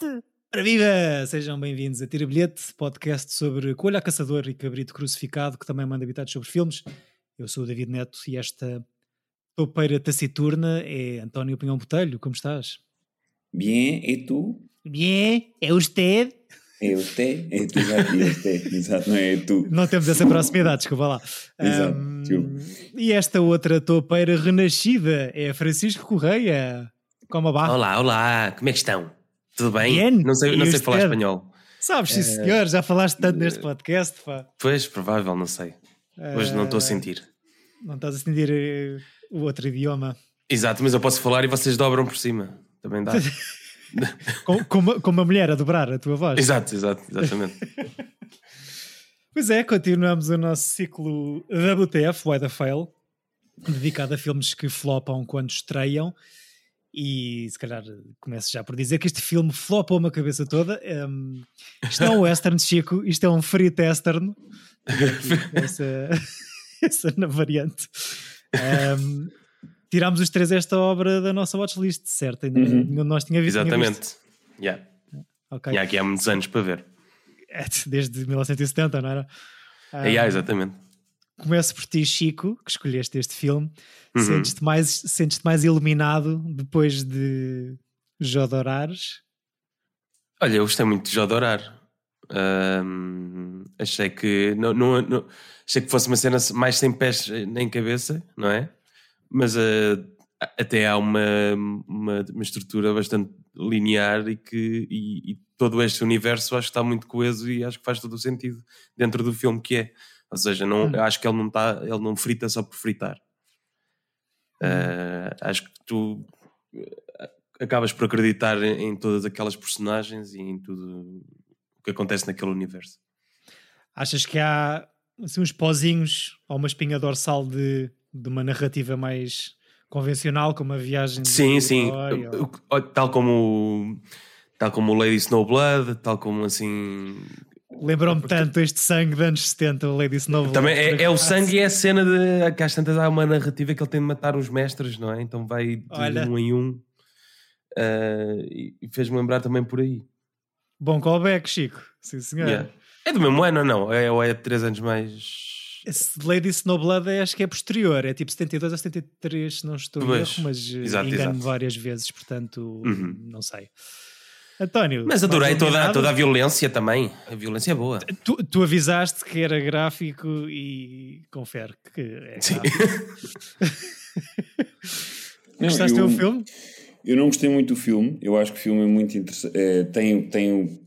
bilhete! Para viva! Sejam bem-vindos a Tira Bilhete, podcast sobre Coelho Caçador e Cabrito Crucificado, que também manda habitados sobre filmes. Eu sou o David Neto e esta topeira taciturna é António Pinhão Botelho. Como estás? Bien, e tu? Bien, é usted? É usted? É tu, exato, é usted, exato, não é tu. Não temos essa proximidade, desculpa lá. Exato, tio. e esta outra topeira renascida é Francisco Correia. Como a barra. Olá, olá, como é que estão? Tudo bem? Bien. Não sei, não sei falar espanhol. Sabes, sim Eh, senhor, já falaste tanto neste podcast, pá. Pois, provável, não sei. Hoje não estou a Eh, sentir. Não estás a sentir eh, o outro idioma. Exato, mas eu posso falar e vocês dobram por cima. Também dá. Com, com, uma, com uma mulher a dobrar a tua voz. exato, exato, exatamente. Pois é, continuamos o nosso ciclo WTF, Why the Fail, dedicado a filmes que flopam quando estreiam. E se calhar começo já por dizer que este filme flopou uma cabeça toda. Um, isto não é um western, Chico, isto é um free testern. essa, essa na variante. Um, tirámos os três esta obra da nossa watchlist, certo? Ainda Uhum. nenhum de nós tinha visto. tinha. Exatamente. Yeah. Ok. E há aqui há muitos anos para ver. É, Desde 1970, não era? Ah, Yeah, exatamente. Começo por ti, Chico, que escolheste este filme. Uhum. Sentes-te mais, sentes mais iluminado depois de Jodorares? Olha, eu gostei muito de Jodorar. Ahm, achei que não, não, não- achei que fosse uma cena mais sem pés nem cabeça, não é? Mas ah, até há uma, uma, uma estrutura bastante linear e que e, e todo este universo acho que está muito coeso e acho que faz todo o sentido dentro do filme que é. Ou seja, não, Hum. acho que ele não está, ele não frita só por fritar. Ah, acho que tu ah, acabas por acreditar em, em todas aquelas personagens e em tudo o que acontece naquele universo. Achas que há assim, uns pozinhos ou uma espinha dorsal de, de uma narrativa mais convencional, como a viagem de Sim, sim. ou- Tal como tal como o Lady Snowblood, tal como assim. Lembrou-me tanto este sangue de anos 70, o Lady Snow. Também é, é o sangue e é a cena de que às tantas há uma narrativa que ele tem de matar os mestres, não é? Então vai de Olha. um em um. Ah, e fez-me lembrar também por aí. Bom callback, Chico. Sim, senhor. Yeah. É do mesmo ano ou não? É, ou é três anos mais. Esse Lady Snowblood é, acho que é posterior, é tipo 72 a 73, se não estou a Pois, erro, mas eh, engano-me várias vezes, portanto, Uhum. não sei. António, Mas adorei toda, toda a violência também. A violência é boa. Tu, tu avisaste que era gráfico e confere que é. Não, Gostaste eu- do filme? Eu não gostei muito do filme, eu acho que o filme é muito interessante, é, tem, tem, o-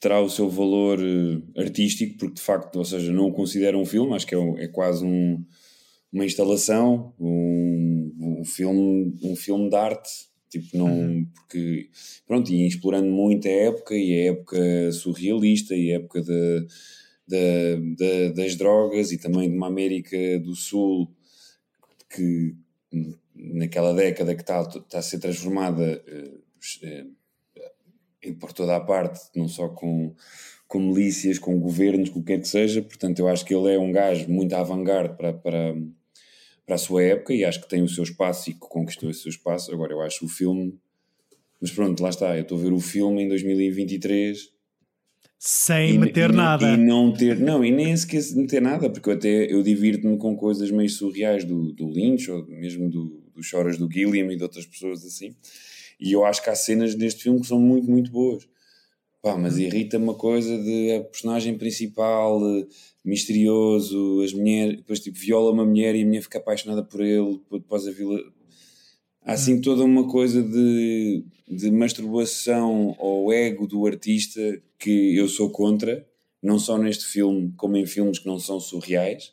terá o seu valor eh, artístico, porque de facto, ou seja, não o considero um filme, acho que é, um- é quase um- uma instalação, um, um filme, um filme de arte, tipo, não, porque, pronto, e explorando muito a época, e a época surrealista, e a época da- da- da- das drogas, e também de uma América do Sul, que naquela década que está, está a ser transformada eh, eh, por toda a parte, não só com, com milícias, com governos, com o que quer que seja. Portanto, eu acho que ele é um gajo muito avant-garde para, para, para a sua época e acho que tem o seu espaço e que conquistou esse seu espaço. Agora, eu acho o filme. Mas pronto, lá está. Eu estou a ver o filme em 2023 Sem e, meter e nada. E não ter, não, e nem de meter nada, porque eu até eu divirto-me com coisas meio surreais do, do Lynch, ou mesmo do, do Choras do Gilliam e de outras pessoas assim. E eu acho que há cenas neste filme que são muito, muito boas. Pá, mas irrita-me a coisa de a personagem principal eh, misterioso, as mulheres, depois tipo viola uma mulher e a mulher fica apaixonada por ele, depois a vila. Há assim toda uma coisa de, de masturbação ao ego do artista que eu sou contra, não só neste filme, como em filmes que não são surreais.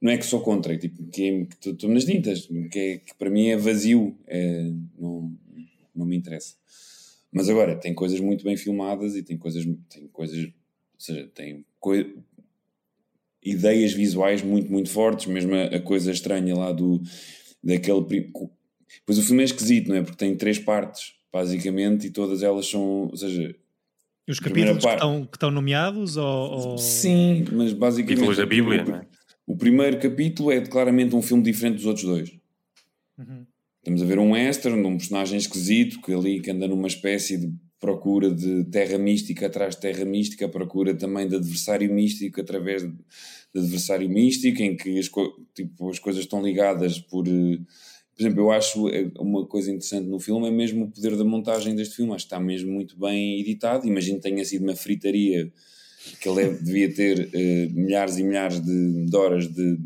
Não é que sou contra, tipo, que é- estou nas tintas, que, é- que para mim é vazio, é, não, não me interessa. Mas agora, tem coisas muito bem filmadas e tem coisas, tem coisas, ou seja, tem coi- ideias visuais muito, muito fortes, mesmo a, a coisa estranha lá do, daquele... Pois o filme é esquisito, não é? Porque tem três partes, basicamente, e todas elas são, ou seja, Os primeira capítulos que estão, que estão nomeados ou, ou- Sim, mas basicamente. Títulos da Bíblia, o, não é? o primeiro capítulo é claramente um filme diferente dos outros dois. Uhum. Estamos a ver um western, um personagem esquisito que ali que anda numa espécie de procura de terra mística atrás de terra mística, procura também de adversário místico através de, adversário místico, em que as, tipo, as coisas estão ligadas por. Eh, por exemplo, eu acho eh, uma coisa interessante no filme é mesmo o poder da montagem deste filme. Acho que está mesmo muito bem editado. Imagino que tenha sido uma fritaria que ele é, devia ter uh, milhares e milhares de, de horas de,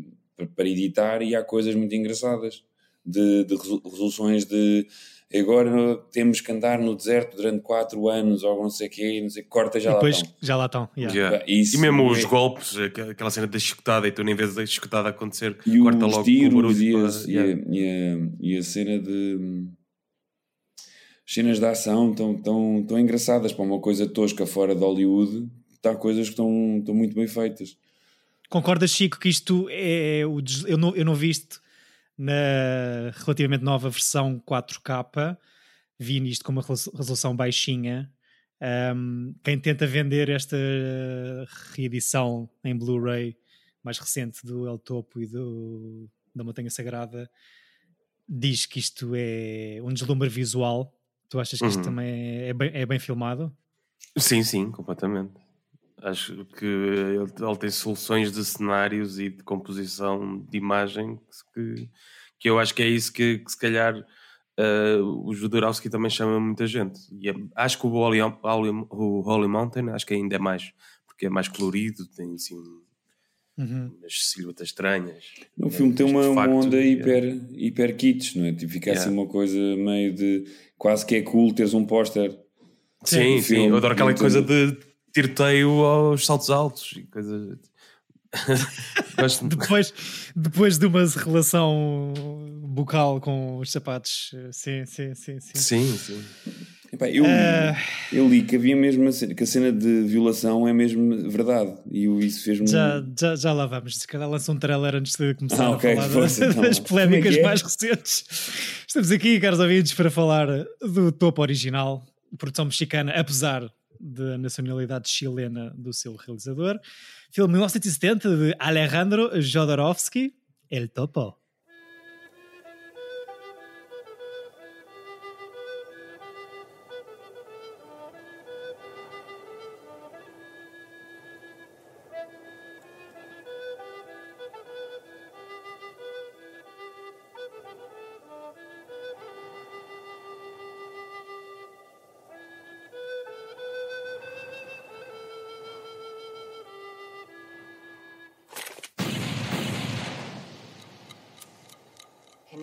para editar e há coisas muito engraçadas de, de resoluções de agora temos que andar no deserto durante 4 anos ou não sei o quê, não sei, corta já depois, lá estão. Já lá estão. Yeah. Yeah. e mesmo é... os golpes, aquela cena da escutada e tu nem vês a escutada acontecer, e corta logo tiros, o barulho. E, a, yeah. e, a, e, a, cena de as cenas de ação estão tão, tão engraçadas para uma coisa tosca fora de Hollywood, está coisas que estão, estão muito bem feitas. Concordas, Chico, que isto é o eu não, eu não vi isto na relativamente nova versão 4K, vi nisto com uma resolução baixinha. Um, quem tenta vender esta reedição em Blu-ray mais recente do El Topo e do, da Montanha Sagrada diz que isto é um deslumbre visual. Tu achas que isto uhum. também é, é, bem, é bem filmado? Sim, sim, completamente. Acho que ele, tem soluções de cenários e de composição de imagem que, que eu acho que é isso que, que se calhar uh, o Jodorowsky também chama muita gente. E é, acho que o Holy, o Holy Mountain acho que ainda é mais, porque é mais colorido, tem assim uhum. umas silhuetas estranhas. No filme tem uma, uma onda hiper, é. hiper kits, não é? Tipo, fica assim yeah. assim uma coisa meio de quase que é cool teres um póster. Sim, sim, sim, eu adoro aquela coisa de tiroteio aos saltos altos e coisas. depois, depois de uma relação bucal com os sapatos, sim, sim, sim. Sim, sim. sim. Epá, eu, uh... eu li que havia mesmo cena, que a cena de violação é mesmo verdade e isso fez-me. Já, já, já lá vamos, se calhar lança um trailer antes de começar ah, okay, a falar força, então. das polémicas é é? mais recentes. Estamos aqui, caros ouvintes, para falar do topo original, produção mexicana, apesar da nacionalidade chilena do seu realizador. Filme 1970 de Alejandro Jodorowsky, El Topo.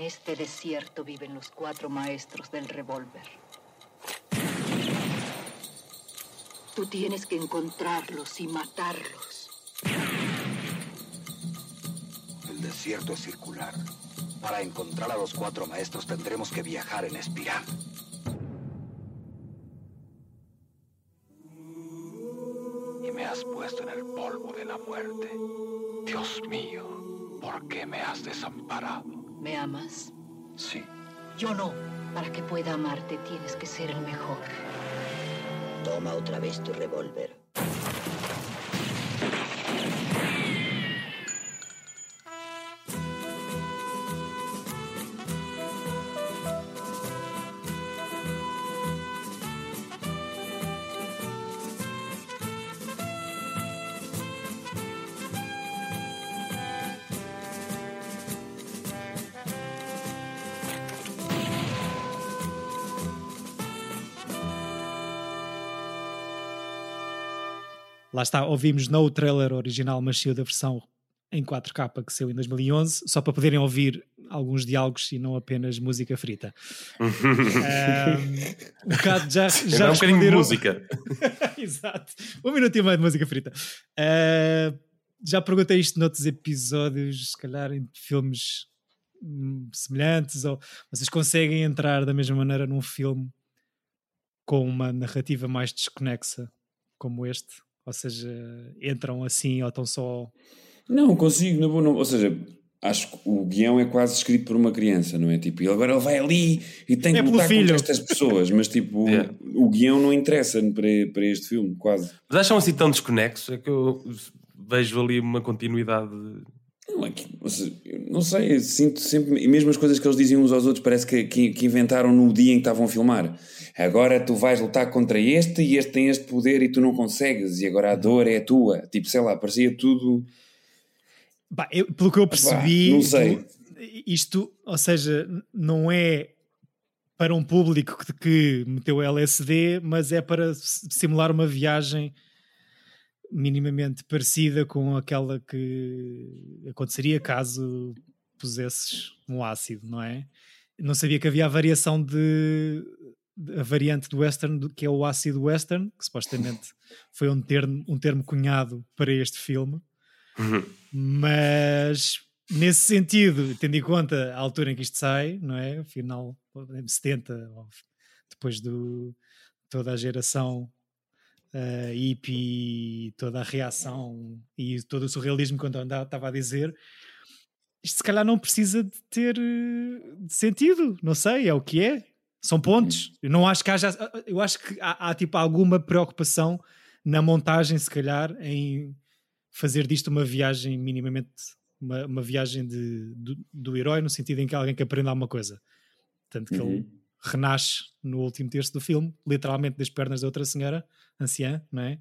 Este desierto viven los cuatro maestros del revólver. Tú tienes que encontrarlos y matarlos. El desierto es circular. Para encontrar a los cuatro maestros tendremos que viajar en espiral. Y me has puesto en el polvo de la muerte. Dios mío, ¿por qué me has desamparado? ¿Me amas? Sí. Yo no. Para que pueda amarte tienes que ser el mejor. Toma otra vez tu revólver. Lá está, ouvimos não o trailer original, mas sim da versão em 4K que saiu em 2011, só para poderem ouvir alguns diálogos e não apenas música frita. um, um bocado já, já um bocadinho de música. Exato. Um minuto e meio de música frita. Uh, já perguntei isto noutros episódios, se calhar em filmes hum, semelhantes, ou vocês conseguem entrar da mesma maneira num filme com uma narrativa mais desconexa como este? Ou seja, entram assim ou estão só. Não, consigo, não, não, ou seja, acho que o guião é quase escrito por uma criança, não é? Tipo, ele agora ele vai ali e tem é que lutar filho. contra estas pessoas, mas tipo, yeah. o guião não interessa para, para este filme, quase. Mas acham assim tão desconexos? É que eu vejo ali uma continuidade. Não, é que, não sei, sinto sempre, e mesmo as coisas que eles diziam uns aos outros, parece que, que, que inventaram no dia em que estavam a filmar. Agora tu vais lutar contra este e este tem este poder e tu não consegues, e agora a dor é a tua. Tipo, sei lá, parecia tudo. Bah, eu- pelo que eu percebi, não sei. tu- isto, ou seja, não é para um público que, que meteu LSD, mas é para simular uma viagem minimamente parecida com aquela que aconteceria caso pusesses um ácido, não é? Não sabia que havia a variação de, de- a variante do western do- que é o ácido western, que supostamente foi um termo, um termo cunhado para este filme. Uhum. Mas nesse sentido, tendo em conta a altura em que isto sai, não é? Final 70, ou depois de toda a geração uh, hippie, toda a reação e todo o surrealismo que eu andava- estava a dizer, isto se calhar não precisa de ter eh, de sentido, não sei, é o que é. São pontos. Eu não acho que haja. Eu acho que há, há, tipo alguma preocupação na montagem, se calhar, em fazer disto uma viagem minimamente uma, uma viagem de, do, do herói no sentido em que alguém que aprende alguma coisa tanto que Uhum. ele renasce no último terço do filme literalmente das pernas de outra senhora anciã, não é?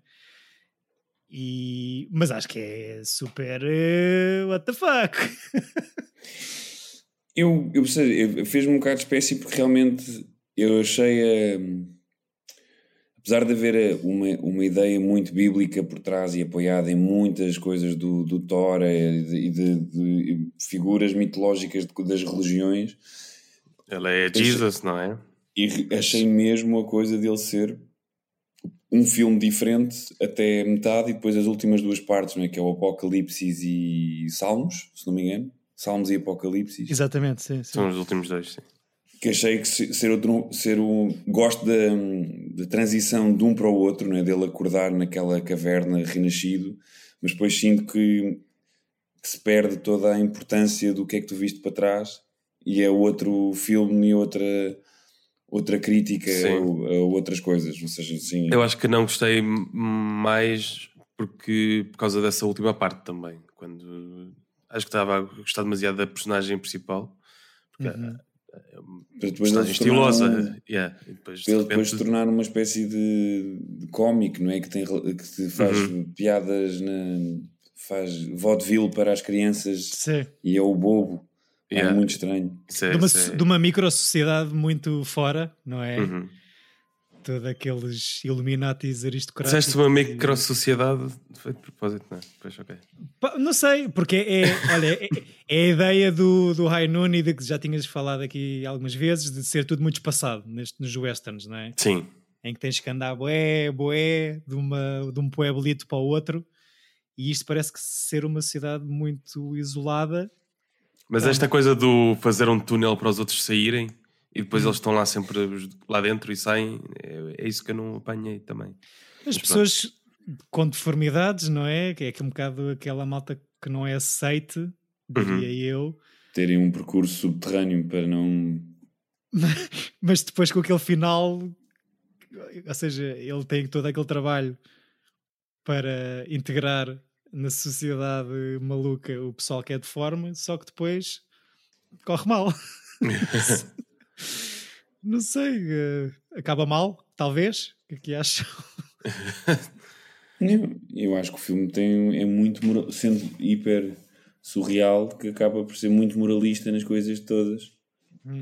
E, mas acho que é super eh, what the fuck Eu, eu, eu- fez-me um bocado de espécie porque realmente eu achei. hum, apesar de haver eh, uma, uma ideia muito bíblica por trás e apoiada em muitas coisas do, do Thor eh, e de, e de- de figuras mitológicas de- das religiões, Ele é Jesus, não é? e achei mesmo a coisa dele ser um filme diferente até metade e depois as últimas duas partes, não é? que é o Apocalipse e Salmos, se não me engano. Salmos e Apocalipse. exatamente, sim, sim. São os últimos dois, sim. que achei que se- ser outro ser um gosto da, da transição de um para o outro não é? dele acordar naquela caverna renascido mas depois sinto que, que se perde toda a importância do que é que tu viste para trás e é outro filme e outra outra crítica a, a outras coisas ou seja assim Eu acho que não gostei mais porque por causa dessa última parte também. Quando acho que estava a gostar demasiado da personagem principal. Porque Uhum. é uma personagem tornar estilosa. um- yeah, e depois, de depois se tornar uma espécie de, de cómico, não é? Que, tem, que te faz Uhum. piadas, na, faz vaudeville para as crianças Sim. e é o bobo. É Yeah. muito estranho. É- De uma, é- de uma micro-sociedade muito fora, não é? Uhum. Todos aqueles Illuminatis aristocratas. Disseste uma e- micro-sociedade foi de propósito, não é? Pois, ok. Não sei, porque é, olha, é, é a ideia do, do High Noon e de que já tinhas falado aqui algumas vezes de ser tudo muito espaçado neste, nos westerns, não é? Sim. Em que tens que andar boé, boé, de, uma, de um pueblito para o outro e isto parece que ser uma cidade muito isolada. Mas esta coisa do fazer um túnel para os outros saírem e depois eles estão lá sempre lá dentro e saem, é, é isso que eu não apanhei também. As Mas pronto. pessoas com deformidades, não é? Que é que um bocado aquela malta que não é aceite, diria eu. Terem um percurso subterrâneo para não. mas depois com aquele final, ou seja, ele tem todo aquele trabalho para integrar na sociedade maluca o pessoal que é de forma, só que depois corre mal. Não sei, eh, acaba mal, talvez. O que é que acham? Não, eu acho que o filme tem, é muito. moral- sendo hiper surreal, que acaba por ser muito moralista nas coisas todas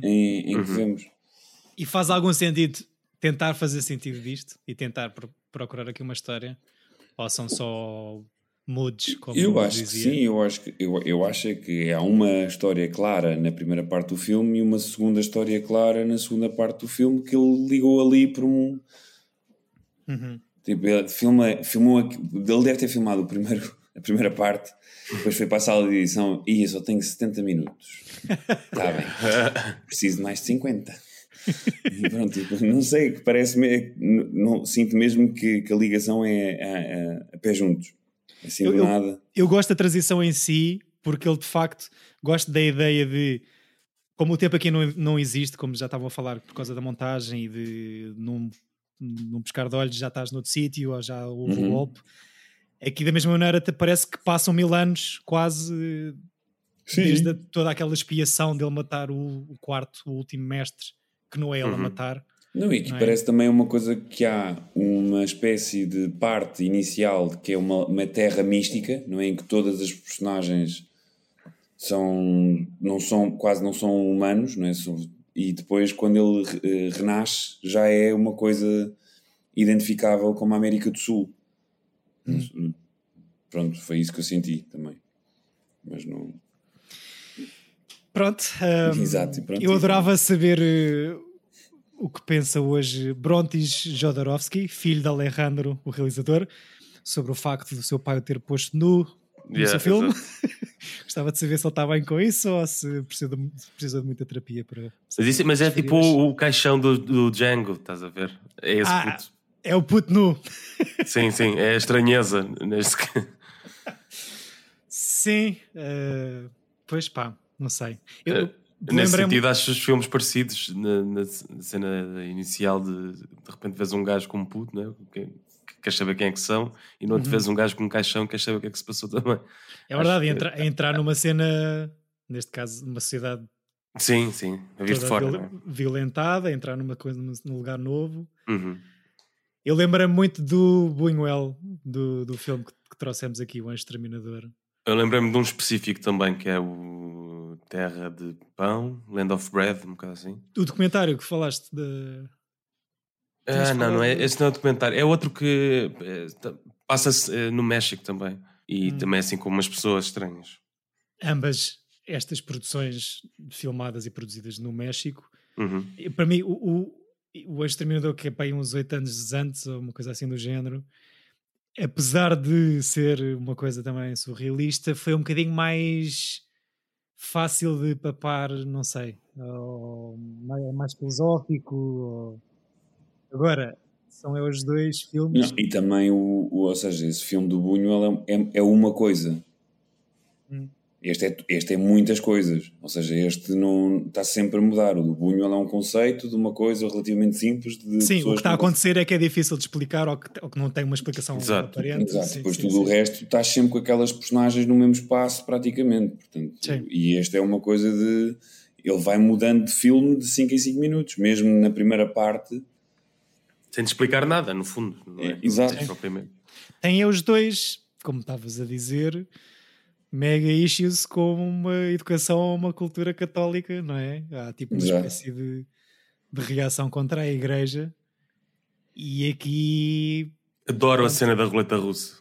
em, em que Uhum. vemos. E faz algum sentido tentar fazer sentido disto e tentar pro- procurar aqui uma história? Ou são só moods, como Eu acho que dizia? sim, eu acho que, eu, eu acho que há uma história clara na primeira parte do filme e uma segunda história clara na segunda parte do filme que ele ligou ali por um. Uhum. Tipo, ele filma, filmou, ele deve ter filmado o primeiro, a primeira parte, depois foi para a sala de edição e eu só tenho 70 minutos. Está bem, preciso de mais de 50. E pronto, tipo, não sei, que parece-me, sinto mesmo que, que a ligação é a, a- a pé juntos. Assim Eu- do eu- nada. eu gosto da transição em si, porque ele de facto gosta da ideia de como o tempo aqui não, não existe, como já estavam a falar por causa da montagem e de num, num pescar de olhos já estás noutro sítio ou já houve um Uhum. golpe. Aqui da mesma maneira te parece que passam mil anos quase Sim. desde a- toda aquela expiação dele matar o, o quarto, o último mestre, que não é ele a Uhum. matar. Não, e que Não é? parece também uma coisa que há uma espécie de parte inicial que é uma, uma terra mística, não é? Em que todas as personagens são, não são, quase não são humanos, não é? E depois, quando ele eh, renasce, já é uma coisa identificável como a América do Sul. Hum. Pronto, foi isso que eu senti também. Mas não. Pronto. hum, Exato, e pronto. Eu adorava saber eh, o que pensa hoje Brontis Jodorowsky, filho de Alejandro, o realizador, sobre o facto do seu pai o ter posto nu no Yeah, seu filme. Gostava de saber se ele está bem com isso ou se precisa de, se precisa de muita terapia para. Mas, isso- mas é tipo o, o caixão do, do Django, estás a ver? É esse Ah, puto. É o puto nu. Sim, sim, é a estranheza. Neste... Sim. eh, pois pá, não sei. Eu, eu Nesse sentido, acho os filmes parecidos na, na cena inicial de de repente vês um gajo com um puto, né? que, que queres saber quem é que são, e no outro Uhum. vez um gajo com um caixão que queres saber o que é que se passou também. É verdade, que- entra- entrar numa cena, neste caso, numa sociedade Sim, sim, a vir de fora. viol- né? violentada, entrar numa coisa, num lugar novo. Uhum. Eu lembro-me muito do Buñuel, do, do filme que, que trouxemos aqui, O Anjo Exterminador. Eu lembrei-me de um específico também que é o Terra de Pão, Land of Bread, um bocado assim. O documentário que falaste de. Ah, não, não é. Esse não é o documentário. É outro que eh, passa-se eh, no México também. E Hum. também assim com umas pessoas estranhas. ambas estas produções filmadas e produzidas no México. Uhum. Para mim, o, o, o Exterminador, que é para aí uns oito anos antes, ou uma coisa assim do género, apesar de ser uma coisa também surrealista, foi um bocadinho mais fácil de papar, não sei, ou mais, mais filosófico. ou- Agora, são os dois filmes. Não, e também, o, o- ou seja, esse filme do Buñuel é, é, é uma coisa. Hum. Este é, este é muitas coisas. Ou seja, este não está sempre a mudar. O do Buñuel é um conceito de uma coisa relativamente simples. De Sim, o que está a acontecer é que é difícil de explicar ou que, ou que não tem uma explicação Exato. aparente. Exato, Sim, depois sim, tudo sim. o resto estás sempre com aquelas personagens no mesmo espaço praticamente. Portanto, Sim. e este é uma coisa de. Ele vai mudando de filme de 5 em 5 minutos, mesmo na primeira parte. Sem te explicar nada, no fundo. Não é? É, exato. Tem os dois, como estavas a dizer, mega issues com uma educação a uma cultura católica, não é? Há tipo uma Exato. espécie de, de reação contra a igreja. E aqui. Adoro a cena da roleta russa.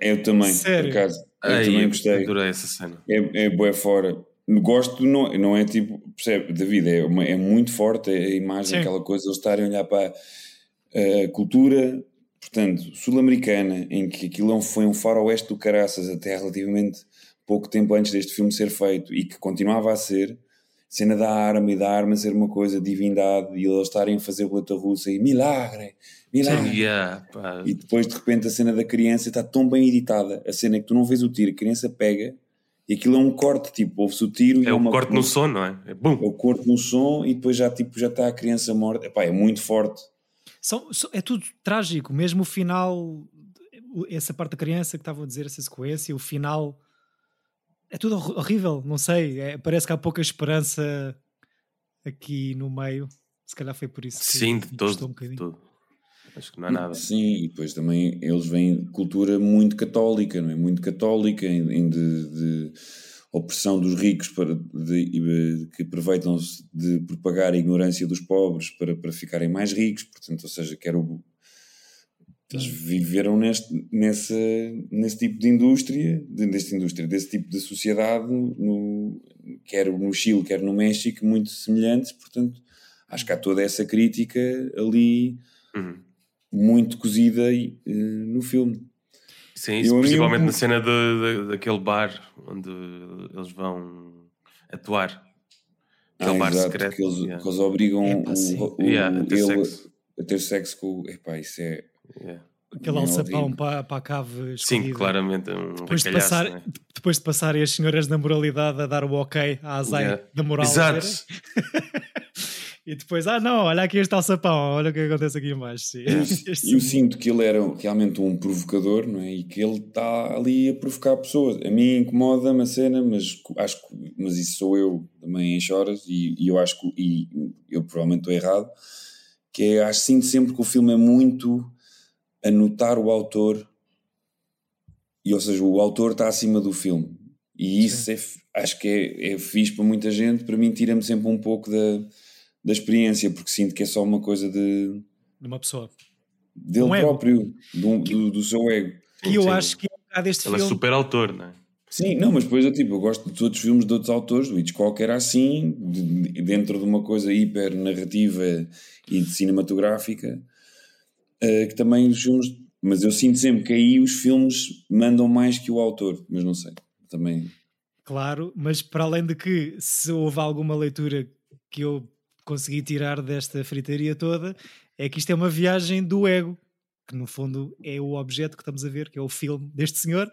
Eu também, Sério? por acaso. Eu Ai, também gostei. Adorei essa cena. É, é bué fora. Gosto, não, não é tipo, percebe, David, é, uma- é muito forte a imagem, Sim. aquela coisa, eles estarem a olhar para a cultura, portanto, sul-americana, em que aquilo é foi um faroeste do caraças até relativamente pouco tempo antes deste filme ser feito e que continuava a ser, cena da arma e da arma ser uma coisa, divindade, e eles estarem a fazer boleta russa e milagre, milagre. Yeah, pá. E depois de repente a cena da criança está tão bem editada, a cena que tu não vês o tiro, a criança pega e aquilo é um corte, tipo, ouve-se o tiro e É o uma, corte no som, não é? É é bum. o corte no som e depois já tipo já está a criança morta. Epá, é muito forte. São, é tudo trágico, mesmo o final, essa parte da criança que estavam a dizer, essa sequência, o final. É tudo hor- horrível, não sei. é- parece que há pouca esperança aqui no meio. Se calhar foi por isso que Sim, de todo. um bocadinho. todo. Acho que não há nada. Sim, e depois também eles vêm de cultura muito católica, não é? Muito católica, em, em de, de opressão dos ricos para, de- de- que aproveitam-se de propagar a ignorância dos pobres para, para ficarem mais ricos, portanto, ou seja, quer o, eles viveram neste, nessa, nesse tipo de indústria, de, desta indústria, desse tipo de sociedade, no, quer no Chile, quer no México, muito semelhantes, portanto, acho que há toda essa crítica ali Uhum. muito cozida eh, no filme. Sim, isso, principalmente eu- na cena de, de- daquele bar onde eles vão atuar. Aquele Ah, bar exato, secreto. que eles, yeah. que eles obrigam o, o, Yeah, a ter ele sexo. a ter sexo com o. Epá, isso é. Yeah. Aquele alçapão para, para a cave Sim, claramente. Um Depois de, passar, né? depois de passarem as senhoras da moralidade a dar o ok à azai Yeah. da moral. Exato. E depois, ah não, olha aqui este alçapão, olha o que acontece aqui embaixo. Sim. Este- Eu sinto que ele era realmente um provocador, não é? E que ele está ali a provocar pessoas. A mim incomoda-me a cena, mas acho mas isso sou eu também em choras e, e eu acho que e eu provavelmente estou errado, que é acho sinto sempre que o filme é muito a notar o autor e ou seja, o autor está acima do filme. E isso é, acho que é, é fixe para muita gente, para mim tira-me sempre um pouco da, da experiência, porque sinto que é só uma coisa de De uma pessoa. dele Um próprio, do, do, do seu ego. E eu Sim. acho que é um bocado este Ele é filme. super autor, não é? Sim, não, mas depois eu, tipo, eu gosto de outros filmes de outros autores, o Hitchcock era assim, de- de- dentro de uma coisa hiper narrativa e de cinematográfica, eh, que também os filmes, mas eu sinto sempre que aí os filmes mandam mais que o autor, mas não sei, também. Claro, mas para além de que se houve alguma leitura que eu consegui tirar desta fritaria toda, é que isto é uma viagem do ego, que no fundo é o objeto que estamos a ver, que é o filme deste senhor,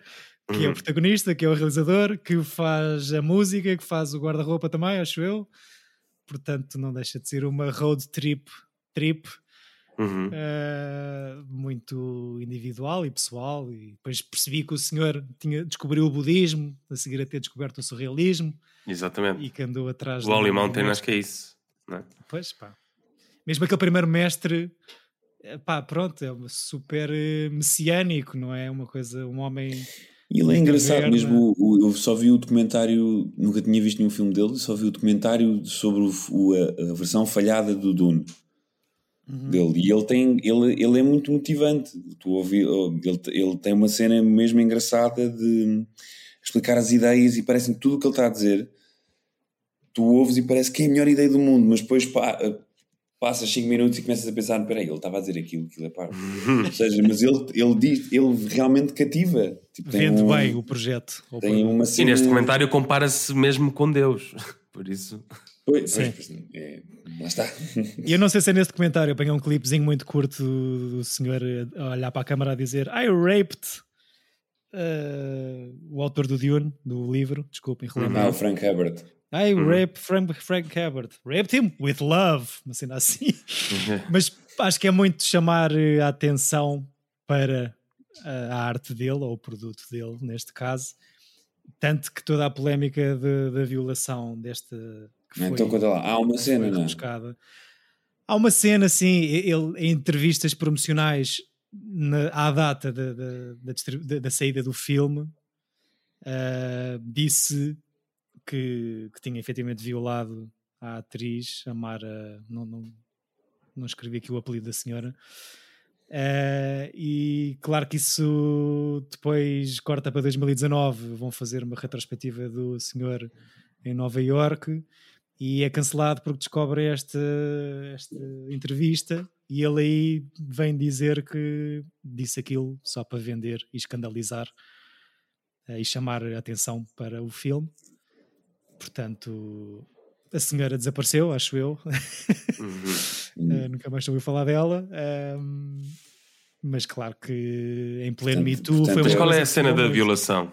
que é o Uhum. protagonista, que é o realizador, que faz a música, que faz o guarda-roupa também, acho eu. Portanto, não deixa de ser uma road trip, trip Uhum. eh, muito individual e pessoal. E depois percebi que o senhor tinha, descobriu o budismo, a seguir a ter descoberto o surrealismo Exatamente. e que andou atrás O Holy do- Mountain, acho que é isso. Não é? Pois pá. Mesmo aquele primeiro mestre, eh, pá, pronto, é um super eh, messiânico, não é? Uma coisa, um homem. E ele é engraçado mesmo, o- o- eu só vi o documentário, nunca tinha visto nenhum filme dele, só vi o documentário sobre o- o- a, a versão falhada do Dune. Dele e ele tem ele, ele é muito motivante tu ouvi, ele, ele tem uma cena mesmo engraçada de explicar as ideias e parece que tudo o que ele está a dizer tu ouves e parece que é a melhor ideia do mundo mas depois pá, passas 5 minutos e começas a pensar peraí, ele estava a dizer aquilo, aquilo é parvo ou seja, mas ele, ele diz ele realmente cativa tipo, tem Vende um- bem o projeto. tem uma E neste comentário compara-se mesmo com Deus. Por isso. Pois, Sim. pois, pois, é, lá está E eu não sei se é neste documentário, apanhei um clipezinho muito curto do, senhor a olhar para a câmara a dizer I raped uh, o autor do Dune, do livro, desculpem, ah, relembrar. o Frank Herbert I raped Frank, Frank Herbert. Raped him with love. Uma cena assim. Mas acho que é muito chamar eh, a atenção para a a arte dele, ou o produto dele, neste caso. Tanto que toda a polémica de- da violação desta. Que foi, então conta lá, há uma cena não é? Há uma cena, assim, ele, em entrevistas promocionais na, à data da, da, da saída do filme, ah, disse que, que tinha efetivamente violado a atriz, a Mara. Não, não, não escrevi aqui o apelido da senhora. Ah, e claro que isso depois corta para 2019. Vão fazer uma retrospectiva do senhor em Nova York e é cancelado porque descobre esta, esta entrevista e ele aí vem dizer que disse aquilo só para vender e escandalizar eh, e chamar a atenção para o filme. Portanto, a senhora desapareceu, acho eu. Uhum. Eh, nunca mais ouvi falar dela. Mas claro que em pleno Me Too portanto, foi Mas qual é a cena da violação?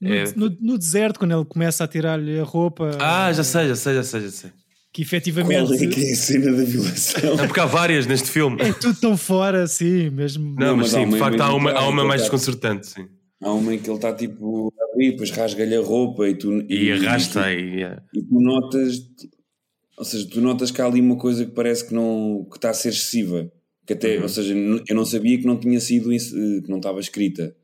No, É- no- no deserto, quando ele começa a tirar-lhe a roupa, Ah, já sei, já sei, já sei, já sei. que Qual efetivamente é que é a cena da violação? É porque há várias neste filme. é tudo tão fora assim, mesmo. Não, mas mas sim, de facto há uma, há uma mais desconcertante, sim. Há uma em que ele está tipo a abrir, depois rasga-lhe a roupa e tu. E arrasta e. é. E tu notas. Ou seja, tu notas que há ali uma coisa que parece que não que está a ser excessiva. Que até, Uhum. ou seja, eu não sabia que não tinha sido eh, que não estava escrita.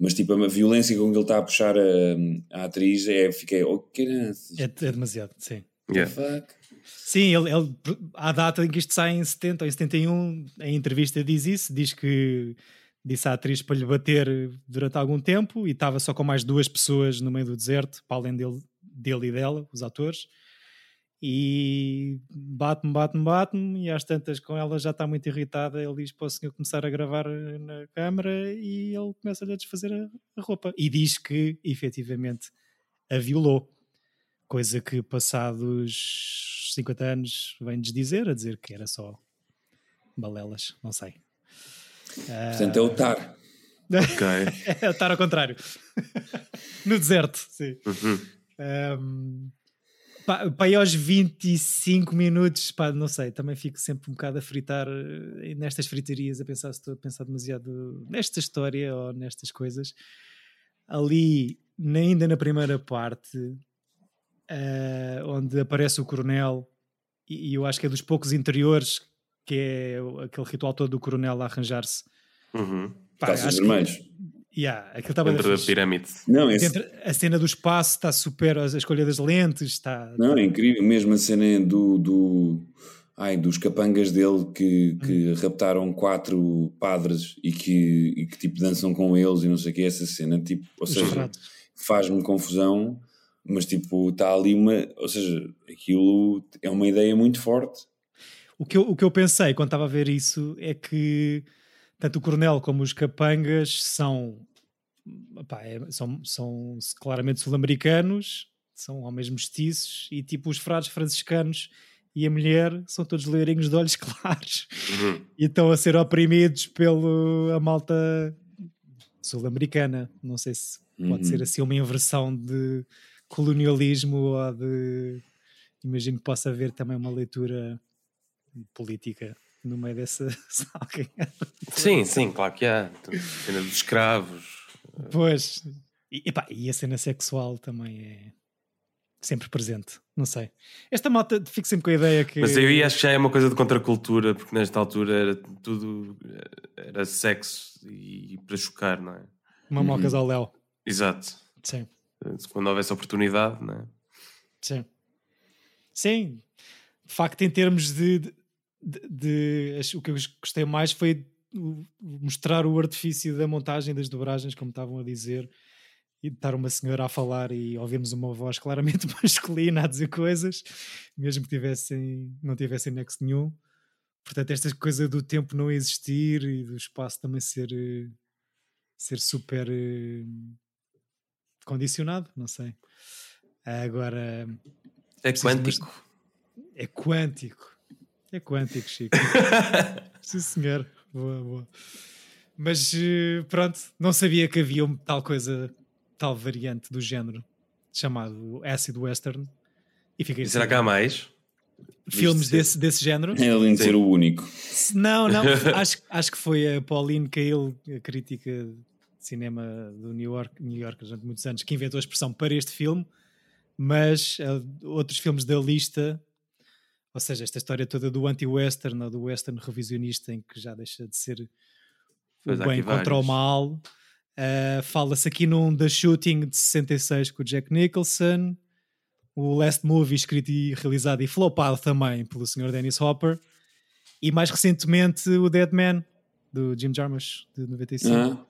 Mas tipo, a violência com que ele está a puxar a, a atriz é, fiquei, oh, É, é demasiado, sim. Yeah. fuck. Sim, ele, ele, à data em que isto sai em 70 ou em 71, em entrevista diz isso, diz que disse à atriz para lhe bater durante algum tempo e estava só com mais duas pessoas no meio do deserto, para além dele, dele e dela, os atores, e bate-me, bate-me, bate-me, e às tantas com ela já está muito irritada, ele diz para o senhor começar a gravar na câmara e ele começa-lhe a desfazer a, roupa. E diz que, efetivamente, a violou. Coisa que passados 50 anos vem desdizer, a dizer que era só balelas, não sei. Portanto, é o Tar. Ok. É estar ao contrário. no deserto, sim. Uhum. Um, Pá, pá, aos 25 minutos, pá, não sei, também fico sempre um bocado a fritar eh, nestas fritarias, a pensar se estou a pensar demasiado nesta história ou nestas coisas. Ali, ainda na primeira parte, eh, onde aparece o coronel, e, e eu acho que é dos poucos interiores que é aquele ritual todo do coronel a arranjar-se. Uhum. Pá, acho que- vermelhos. Yeah, aquilo estava Dentro da pirâmide. Não, esse- Dentro- a cena do espaço está super, a escolha das lentes está. não, é incrível. Mesmo a cena do, do, ai, dos capangas dele que, que Hum. raptaram quatro padres e que, e que tipo dançam com eles e não sei o que. Essa cena, tipo, ou os seja, faz-me confusão, mas tipo, está ali uma. Ou seja, aquilo é uma ideia muito forte. O que, eu, o que eu pensei quando estava a ver isso é que tanto o coronel como os capangas são, pá, é- são, são claramente sul-americanos, são homens mestiços e tipo os frades franciscanos e a mulher são todos loirinhos de olhos claros Uhum. e estão a ser oprimidos pela malta sul-americana. Não sei se pode Uhum. ser assim uma inversão de colonialismo ou de. Imagino que possa haver também uma leitura política no meio dessa. se alguém- Sim, sim, claro que há. Cena dos escravos. pois. E, epá, e a cena sexual também é sempre presente. Não sei. Esta malta fico sempre com a ideia que. Mas eu acho que já é uma coisa de contracultura, porque nesta altura era tudo era sexo e para chocar, não é? Mamocas ao Léo. Exato. Sim. Quando houvesse oportunidade, não é? Sim. Sim. De facto, em termos de. de, de- de- o que eu gostei mais foi mostrar o artifício da montagem das dobragens, como estavam a dizer, e de estar uma senhora a falar e ouvirmos uma voz claramente masculina a dizer coisas, mesmo que tivessem, não tivessem nexo nenhum. Portanto, esta coisa do tempo não existir e do espaço também ser, eh, ser super eh, condicionado, não sei. Agora, É quântico. é quântico. É quântico, Chico. Sim, senhor. Boa, boa. Mas eh, pronto, não sabia que havia tal coisa, tal variante do género chamado Acid Western. E fiquei será assim, que há mais? filmes ser- desse, desse género? É além de ser o único. Não, não. acho, acho que foi a Pauline Kael, a crítica de cinema do New York, New York durante muitos anos, que inventou a expressão para este filme. Mas eh, outros filmes da lista, ou seja, esta história toda do anti-western ou do western revisionista, em que já deixa de ser o Pois há bem contra o mal. eh, Fala-se aqui num The Shooting de 66 com o Jack Nicholson, o Last Movie escrito e realizado e flopado também pelo Sr. Dennis Hopper, e mais recentemente o Dead Man do Jim Jarmusch de 95. Ah,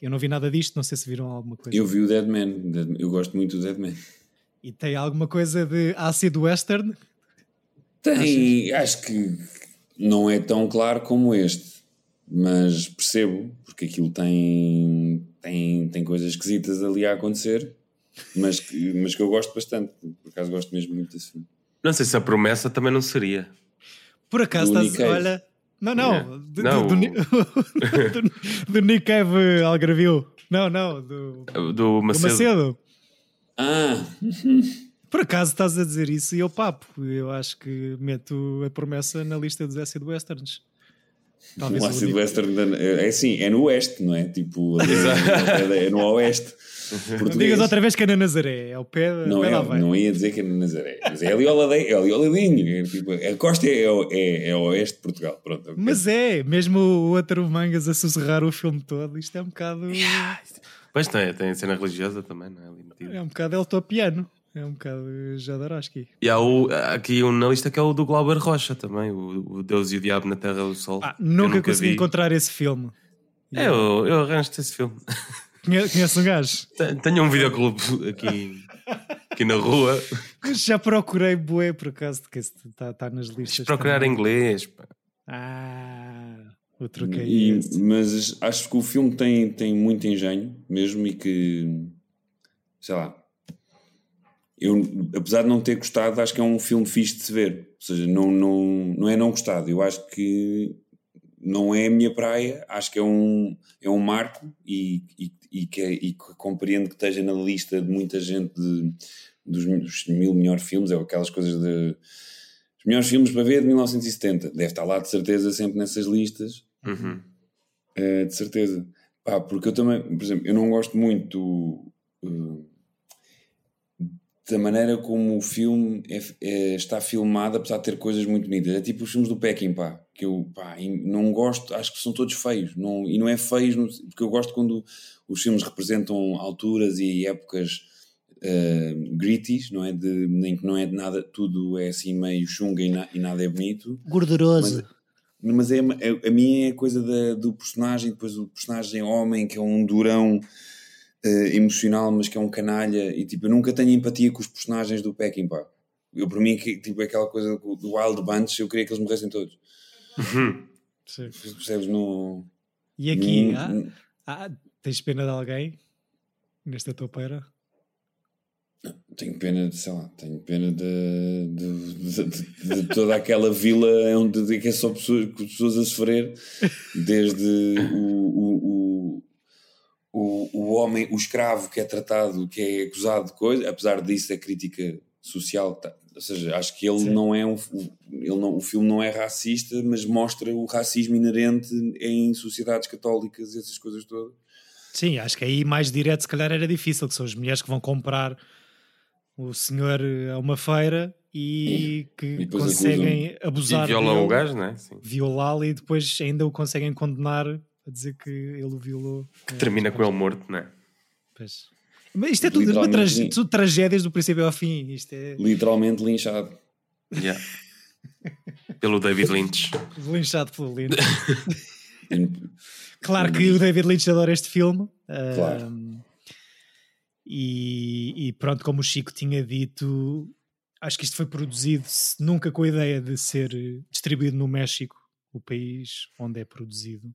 Eu não vi nada disto, não sei se viram alguma coisa. eu vi o Dead Man. Eu gosto muito do Dead Man. E tem alguma coisa de ácido western? Tem, acho que não é tão claro como este, mas percebo, porque aquilo tem, tem, tem coisas esquisitas ali a acontecer, mas que, mas que eu gosto bastante. Por acaso gosto mesmo muito desse filme. Não sei se a promessa também não seria. Por acaso Do estás, Nick Cave. olha. Não, não, Yeah. do, Não, do, o- Ni- do- do Nick Cave Algravio. Não, não, do, Do do Macedo. Macedo. Ah, Por acaso estás a dizer isso e eu papo. Eu acho que meto a promessa na lista dos Acid Westerns. Talvez ácido único- western da- é assim, é no oeste, não é? Tipo, é, no oeste. Não Português. digas outra vez que é na Nazaré, é o pé, Não, pé é, não ia dizer que é no Nazaré, mas é ali ao lado, é ali ao ladinho. É, tipo, a costa é, é, é oeste de Portugal. Pronto. Mas é, mesmo o outro Mangas a sussurrar o filme todo, isto é um bocado. Pois tem, tem cena religiosa também, não é? É um bocado El Topiano. É um bocado Jodorowsky. E há o, há aqui um na lista que é o do Glauber Rocha também, o, o Deus e o Diabo na Terra do Sol. Ah, eu nunca, consegui vi. encontrar esse filme. É, eu, eu arranjo-te esse filme. Conhe- Conhece um gajo? Tenho- Tenho um videoclube aqui, aqui na rua. Já procurei bué por acaso, que está tá nas listas. Deixa procurar em também. inglês. pá. Ah, o truque é E- esse. mas acho que o filme tem, tem muito engenho mesmo e que sei lá eu apesar de não ter gostado acho que é um filme fixe de se ver ou seja, não, não, não é não gostado eu acho que não é a minha praia acho que é um, é um marco e, e, e, que, é- e que compreendo que esteja na lista de muita gente de, dos, dos mil melhores filmes, é aquelas coisas de. Os melhores filmes para ver de 1970. Deve estar lá de certeza sempre nessas listas. Uhum. Eh, de certeza. Pá, porque eu também, por exemplo, eu não gosto muito uh, da maneira como o filme é- é- está filmado, apesar de ter coisas muito bonitas. É tipo os filmes do Peking, pá, que eu pá, não gosto, acho que são todos feios. Não, e não é feios, no- porque eu gosto quando os filmes representam alturas e épocas uh, gritties, não é? De, em que não é de nada, tudo é assim meio chunga e, na- e nada é bonito. Gorduroso. Mas é, é- a minha é a coisa da- do personagem, depois o personagem homem, que é um durão eh, emocional, mas que é um canalha, e tipo, eu nunca tenho empatia com os personagens do Peckinpah. Eu, para mim, que, tipo, aquela coisa do do Wild Bunch, eu queria que eles morressem todos. Uhum. Sim. Percebes? No, E aqui, no- ah, ah, tens pena de alguém nesta topeira? Tenho pena de, sei lá, tenho pena de, de, de- de- de toda aquela vila onde é só pessoas, pessoas a sofrer, desde o, o, o, o, o homem, o escravo que é tratado, que é acusado de coisa, apesar disso a crítica social, tá, ou seja, acho que ele Sim. não é um, ele não, o filme não é racista, mas mostra o racismo inerente em sociedades católicas e essas coisas todas. Sim, acho que aí mais direto se calhar era difícil, que são as mulheres que vão comprar o senhor a uma feira e que E conseguem abusar E violam o gajo, não é? Sim. violá-lo e depois ainda o conseguem condenar a dizer que ele o violou. Que termina com ele morto, não é? Pois. Mas isto é tudo, trage- tudo tragédias do princípio ao fim. Isto é Literalmente linchado. Yeah. Pelo David Lynch. linchado pelo Lynch. Claro que o David Lynch adora este filme. Claro. Ahm, e, e pronto, como o Chico tinha dito, acho que isto foi produzido nunca com a ideia de ser eh, distribuído no México, o país onde é produzido.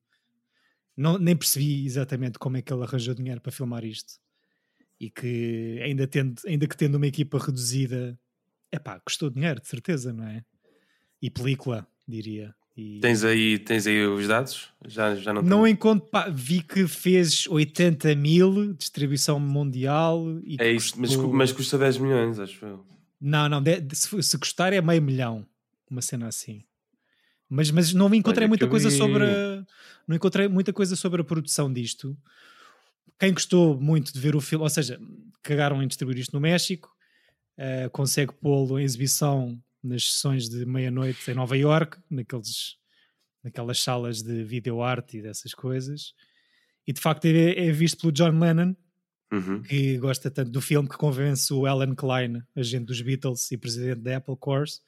Não, nem percebi exatamente como é que ele arranjou dinheiro para filmar isto. E que ainda, tendo, ainda que tendo uma equipa reduzida, epá, custou dinheiro, de certeza, não é? E película, diria. E... Tens aí, tens aí os dados? Já, já não, Não tenho. encontro, pá, vi que fez 80 mil, distribuição mundial. É mas, custou- cu- mas custa 10 milhões, acho eu. Não, não, de- se, se custar é meio milhão, uma cena assim. Mas, mas não encontrei Olha, muita coisa vi- sobre a, não encontrei muita coisa sobre a produção disto. Quem gostou muito de ver o filme, ou seja, cagaram em distribuir isto no México, eh, consegue pô-lo em exibição nas sessões de meia-noite em Nova York, naqueles, naquelas salas de videoarte e dessas coisas. E de facto é, é visto pelo John Lennon, Uhum. que gosta tanto do filme que convence o Alan Klein, agente dos Beatles e presidente da Apple Corps,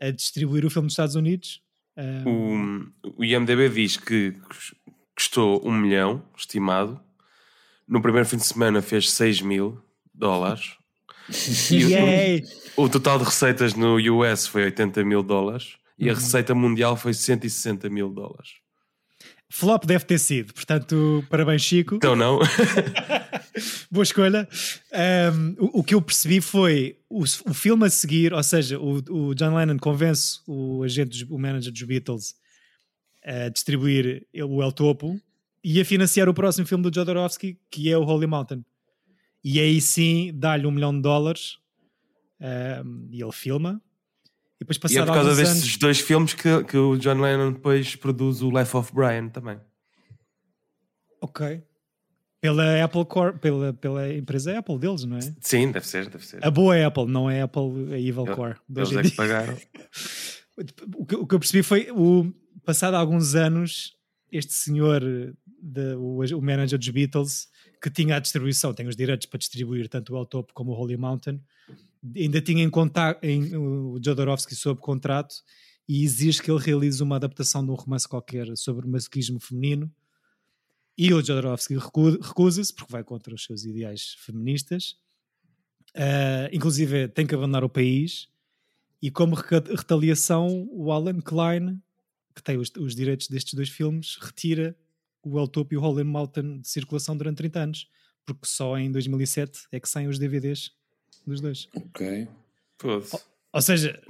a distribuir o filme nos Estados Unidos. Um, O, o IMDB diz que cus- custou um milhão, estimado. No primeiro fim de semana fez 6 mil dólares. E o- o total de receitas no US foi 80 mil dólares. E a receita mundial foi 160 mil dólares. Flop deve ter sido, portanto, parabéns, Chico. Então não? Boa escolha. Um, o, o que eu percebi foi o, o filme a seguir, ou seja, o, o John Lennon convence o agente, o manager dos Beatles a distribuir o El Topo e a financiar o próximo filme do Jodorowsky, que é o Holy Mountain. E aí sim dá-lhe um milhão de dólares um, e ele filma. E depois e é por causa destes anos... dois filmes que, que o John Lennon depois produz o Life of Brian também. Ok. Pela Apple Corp, pela, pela empresa Apple deles, não é? Sim, deve ser, deve ser. A boa Apple, não é Apple, a Evil Core. Eles é que dia. pagaram. O que, o que eu percebi foi o passado alguns anos este senhor de- o, o manager dos Beatles que tinha a distribuição, tem os direitos para distribuir tanto o El Topo como o Holy Mountain ainda tinha em contato em, o Jodorowsky sob contrato e exige que ele realize uma adaptação de um romance qualquer sobre o masochismo feminino. E o Jodorowsky recu- recusa-se porque vai contra os seus ideais feministas. Ah, inclusive tem que abandonar o país. E como retaliação, o Alan Klein, que tem os, os direitos destes dois filmes, retira o El Topo e o Holy Mountain de circulação durante 30 anos, porque só em 2007 é que saem os DVDs dos dois. Ok. Foda-se. Ou seja,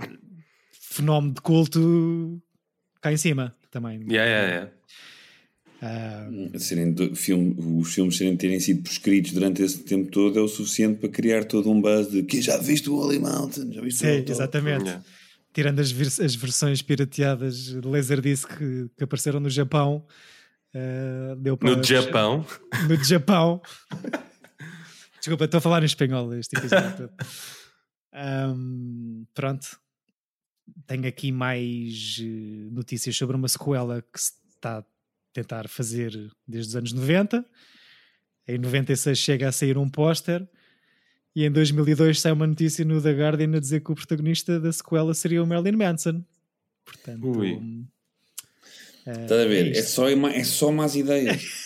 fenómeno de culto cá em cima também. Yeah, yeah, yeah. Ah, Serem do- filme, os filmes serem, terem sido prescritos durante esse tempo todo é o suficiente para criar todo um buzz de que já viste o Holy Mountain, já viste o sim, Hilltop?" exatamente. Yeah. Tirando as, vers- as versões pirateadas de Laserdisc que, que apareceram no Japão. ah, deu para No Japão. no Japão. Desculpa, estou a falar em espanhol este episódio. Ahm, pronto. Tenho aqui mais eh, notícias sobre uma sequela que se está a tentar fazer desde os anos 90. Em 96 chega a sair um póster. E em 2002 sai uma notícia no The Guardian a dizer que o protagonista da sequela seria o Marilyn Manson. Portanto, Ui. eh, Estás a ver? é É só, é só más ideias.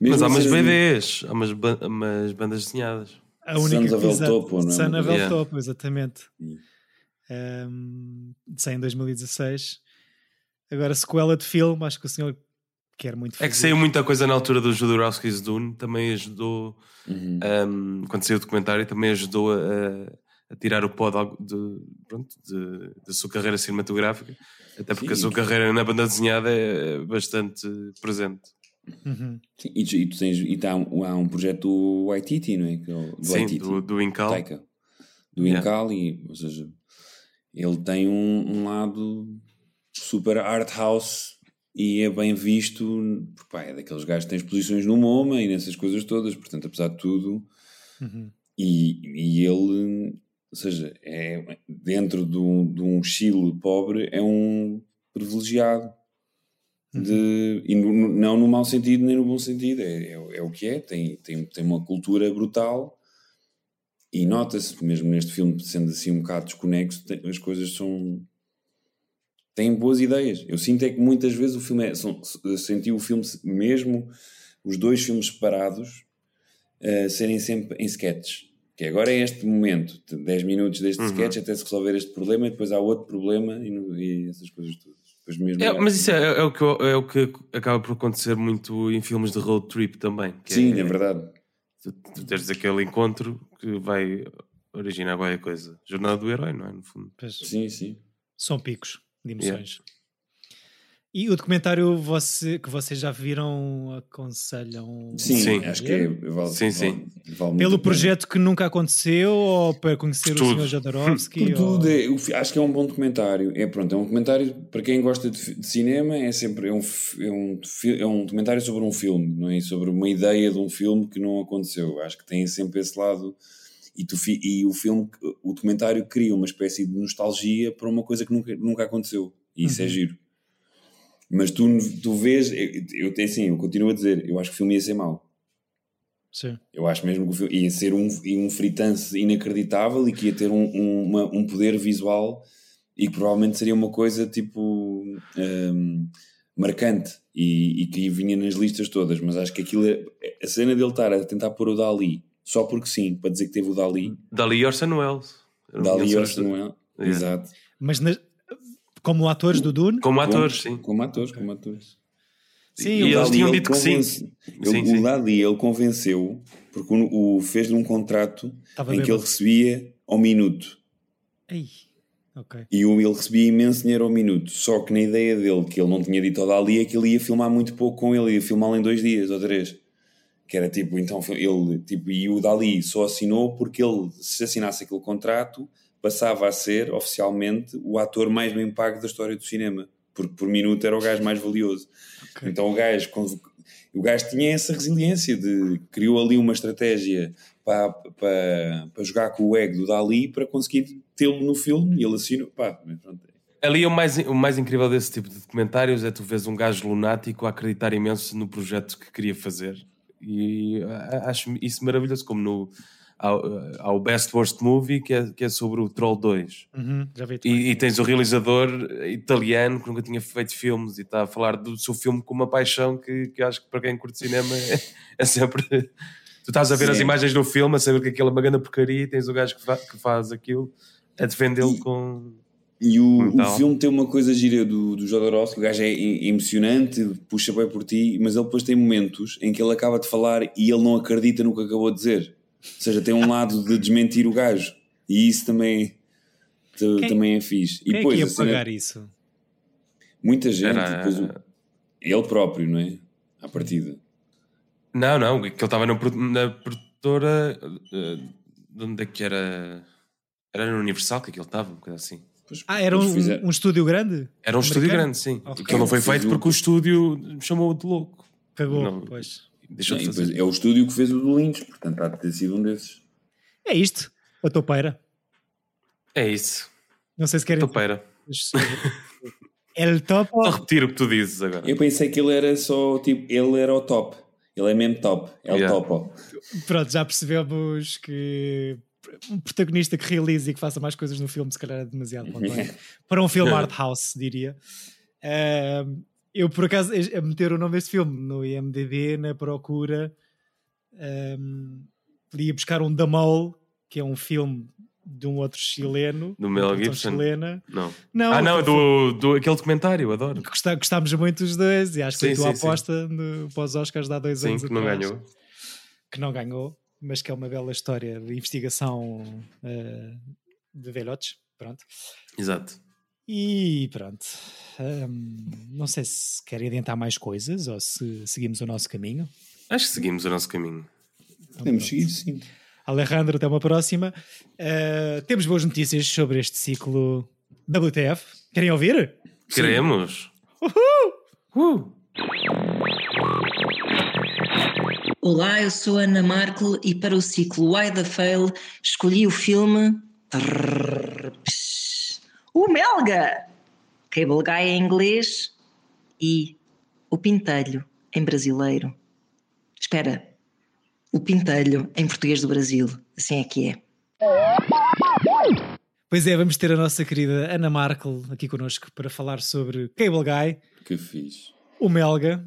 Mas Mesmo há umas ser- BDs, há umas, ba- umas bandas desenhadas. A única Sons of El Topo, não é? Son of El Yeah. Topo, exatamente. Hum. Um, sai em 2016. Agora, sequela de filme, acho que o senhor quer muito É que fazer. saiu muita coisa na altura do Jodorowsky's Dune, também ajudou, Uhum. um, quando saiu o documentário, também ajudou a, a tirar o pó de- pronto, de- da sua carreira cinematográfica, até porque Sim. a sua carreira na banda desenhada é bastante presente. Uhum. Sim, e, tu- e tu tens, e tá, há um projeto do Waititi, não é? Que é o- Do Sim, Waititi, do, do Incal. Taika. Do Yeah. Incal, e, ou seja, ele tem um, um lado super art house e é bem visto, porque pá, é daqueles gajos que têm exposições no MoMA e nessas coisas todas, portanto, apesar de tudo, Uhum. e, e ele, ou seja, é dentro de um, de um Chile pobre, é um privilegiado. De, e no- não no mau sentido nem no bom sentido, é, é, é o que é. Tem, tem, tem uma cultura brutal e nota-se, mesmo neste filme, sendo assim um bocado desconexo, tem- as coisas são. têm boas ideias. Eu sinto é que muitas vezes o filme é. São, senti o filme, mesmo os dois filmes separados, eh, serem sempre em sketches. Que agora é este momento, de 10 minutos deste Uhum. sketch até se resolver este problema, e depois há outro problema e, no- e essas coisas todas. É, mas isso é, é o que, é o que acaba por acontecer muito em filmes de road trip também. que Sim, é verdade. Tu, tu tens aquele encontro que vai originar qualquer coisa. Jornada do herói, não é? No fundo. Pois, Sim, sim. são picos de emoções. E o documentário você, que vocês já viram aconselham Sim, Sim. acho que é, vale, Sim, sim. vale- vale muito pelo projeto que nunca aconteceu ou para conhecer Tudo. o Sr. Jodorowsky? Por ou... tudo, é, acho que é um bom documentário. É pronto, é um documentário para quem gosta de, de cinema, é sempre é um, é, um, é um documentário sobre um filme, não é? Sobre uma ideia de um filme que não aconteceu. Acho que tem sempre esse lado. E, tu, e o filme, o documentário cria uma espécie de nostalgia para uma coisa que nunca, nunca aconteceu. E isso é giro. Mas tu, tu vês, eu, eu tenho assim, eu continuo a dizer, eu acho que o filme ia ser mau. Sim. Eu acho mesmo que o filme ia ser um, um fritance inacreditável e que ia ter um, um, uma- um poder visual e que provavelmente seria uma coisa tipo hum, marcante e, e que vinha nas listas todas. Mas acho que aquilo é, a cena dele estar a tentar pôr o Dali só porque sim, para dizer que teve o Dali, Dali e Orson Welles. Dali conhecedores Orson Welles, Yeah. exato. Mas na- como atores do Dune? Como atores, como, sim. Como atores, como atores. Sim, E o eles Dali, tinham ele dito que sim. ele- Sim, o sim. Dali ele convenceu porque o, o fez-lhe um contrato Estava em que ele bom. recebia ao minuto. Ei, ok. E o- ele recebia imenso dinheiro ao minuto. Só que na ideia dele, que ele não tinha dito ao Dali, é que ele ia filmar muito pouco com ele, ia filmá-lo em dois dias ou três. Que era tipo, então ele, tipo, e o Dali só assinou porque ele, se assinasse aquele contrato, passava a ser oficialmente o ator mais bem pago da história do cinema. Porque por minuto era o gajo mais valioso. Ok. Então o gajo, o gajo tinha essa resiliência de criou ali uma estratégia para, para, para jogar com o ego do Dali para conseguir tê-lo no filme e ele assinou. Pá, pronto. Ali o mais, o mais incrível desse tipo de documentários é tu vês um gajo lunático a acreditar imenso no projeto que queria fazer. E a- acho isso maravilhoso, como no ao, ao Best Worst Movie, que é, que é sobre o Troll 2. Uhum, já vi também. E, e tens o realizador italiano que nunca tinha feito filmes e está a falar do seu filme com uma paixão que, que acho que para quem curte cinema é, é sempre. Tu estás a ver Sim. as imagens do filme, a saber que aquilo é uma grande porcaria e tens o gajo que, fa- que faz aquilo a defendê-lo com. E o, Então. o filme tem uma coisa gira do, do Jodorowsky, o gajo é emocionante, puxa bem por ti, mas ele depois tem momentos em que ele acaba de falar e ele não acredita no que acabou de dizer. Ou seja, tem um lado de desmentir o gajo. E isso também, te- Quem- também é fixe. E Quem é que depois, ia cena- pagar isso? muita gente. Era- depois o- Ele próprio, não é? À partida. Não, não, que ele estava na, produ- na produtora. eh, de onde é que era? Era no Universal que aquilo estava, um bocado assim. Pois- Ah, era um, um estúdio grande? Era um estúdio Americano? grande, sim. Ok. Aquilo não foi feito porque o estúdio me chamou de louco. Cagou, Não. pois. Deixou de depois fazer. é o estúdio que fez o do Lynch, portanto há de ter sido um desses. É isto, a topeira. É isso. Não sei se querem. Topeira. El topo. Vou repetir o que tu dizes agora. Eu pensei que ele era só, tipo, ele era o top. Ele é mesmo top. É o Yeah. top. ó. Pronto, já percebemos que um protagonista que realize e que faça mais coisas no filme, se calhar é demasiado para, António. para um filme art house, diria. Ahm, eu, por acaso, a meter o nome deste filme no IMDb na procura, ahm, ia buscar um Damol, que é um filme de um outro chileno, Do Mel Gibson? chilena. Não. Não, ah, não, foi- do, do aquele documentário, adoro. Gostá- Gostámos muito dos dois e acho que foi Sim, a tua sim, sim. aposta no, para os Oscars de há dois Sim, anos que não atrás. ganhou. que não ganhou, mas que é uma bela história de investigação eh, de velhotes. Pronto. Exato. E pronto. Hum, não sei se querem adiantar mais coisas ou se seguimos o nosso caminho. Acho que seguimos o nosso caminho. Podemos seguir, sim. Alejandro, até uma próxima. Eh, temos boas notícias sobre este ciclo WTF. Querem ouvir? Queremos. Uh! Olá, eu sou Ana Markel e para o ciclo Why the Fail escolhi o filme O Melga, Cable Guy em inglês e O Pintelho em brasileiro. Espera, O Pintelho em português do Brasil, assim é que é. Pois é, vamos ter a nossa querida Ana Markel aqui connosco para falar sobre Cable Guy, Que fiz. o Melga,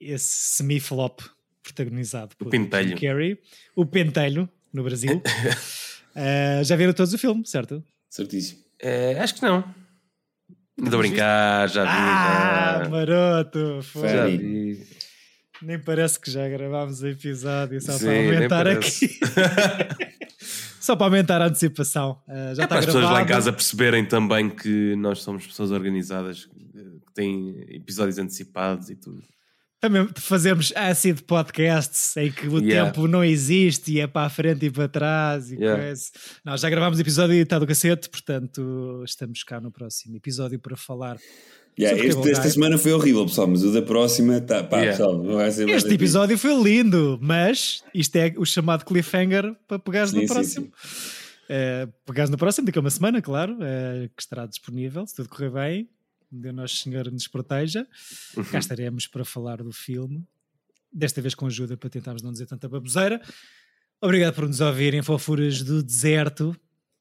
esse semi-flop protagonizado por Pentelho. Jim Carrey, o Pentelho, no Brasil. Eh, já viram todos o filme, certo? Certíssimo. É, acho que não. Estou a brincar, já vi. Ah, já, maroto! foi. já vi. Nem parece que já gravámos o episódio só Sim, para aumentar aqui. só para aumentar a antecipação. Eh, já É está para as pessoas lá em casa perceberem também que nós somos pessoas organizadas, que têm episódios antecipados e tudo. Também fazemos acid podcasts em que o Yeah. tempo não existe e é para a frente e para trás e Yeah. coisa. Nós já gravámos episódio e está do cacete, portanto estamos cá no próximo episódio para falar. Yeah, este Guy. semana foi horrível, pessoal, mas o da próxima, tá, pá, Yeah. pessoal, não vai ser Este difícil. episódio foi lindo, mas isto é o chamado cliffhanger para pegares Sim, no sim, próximo. Eh, pegares no próximo, daqui a uma semana, claro, eh, que estará disponível, se tudo correr bem. Deus Nosso Senhor nos proteja. Cá estaremos para falar do filme. Desta vez com ajuda para tentarmos não dizer tanta baboseira. Obrigado por nos ouvirem, fofuras do deserto.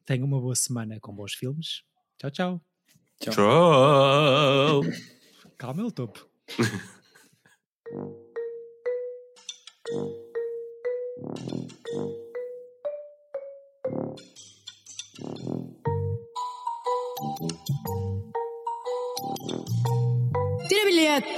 Tenham uma boa semana com bons filmes. Tchau, tchau. Tchau! Calma, é o topo. Tira bilhete.